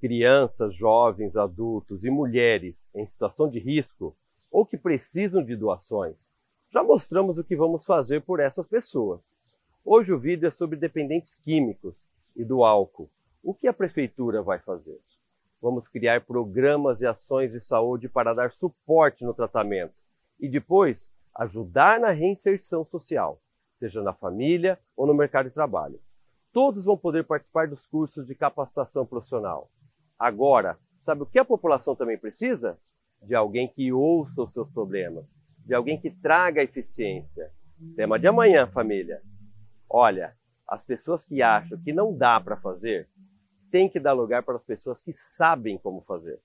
crianças, jovens, adultos e mulheres em situação de risco ou que precisam de doações, já mostramos o que vamos fazer por essas pessoas. Hoje o vídeo é sobre dependentes químicos e do álcool. O que a prefeitura vai fazer? Vamos criar programas e ações de saúde para dar suporte no tratamento e depois ajudar na reinserção social, seja na família ou no mercado de trabalho. Todos vão poder participar dos cursos de capacitação profissional. Agora, sabe o que a população também precisa? De alguém que ouça os seus problemas, de alguém que traga eficiência. Tema de amanhã, família. Olha, as pessoas que acham que não dá para fazer, tem que dar lugar para as pessoas que sabem como fazer.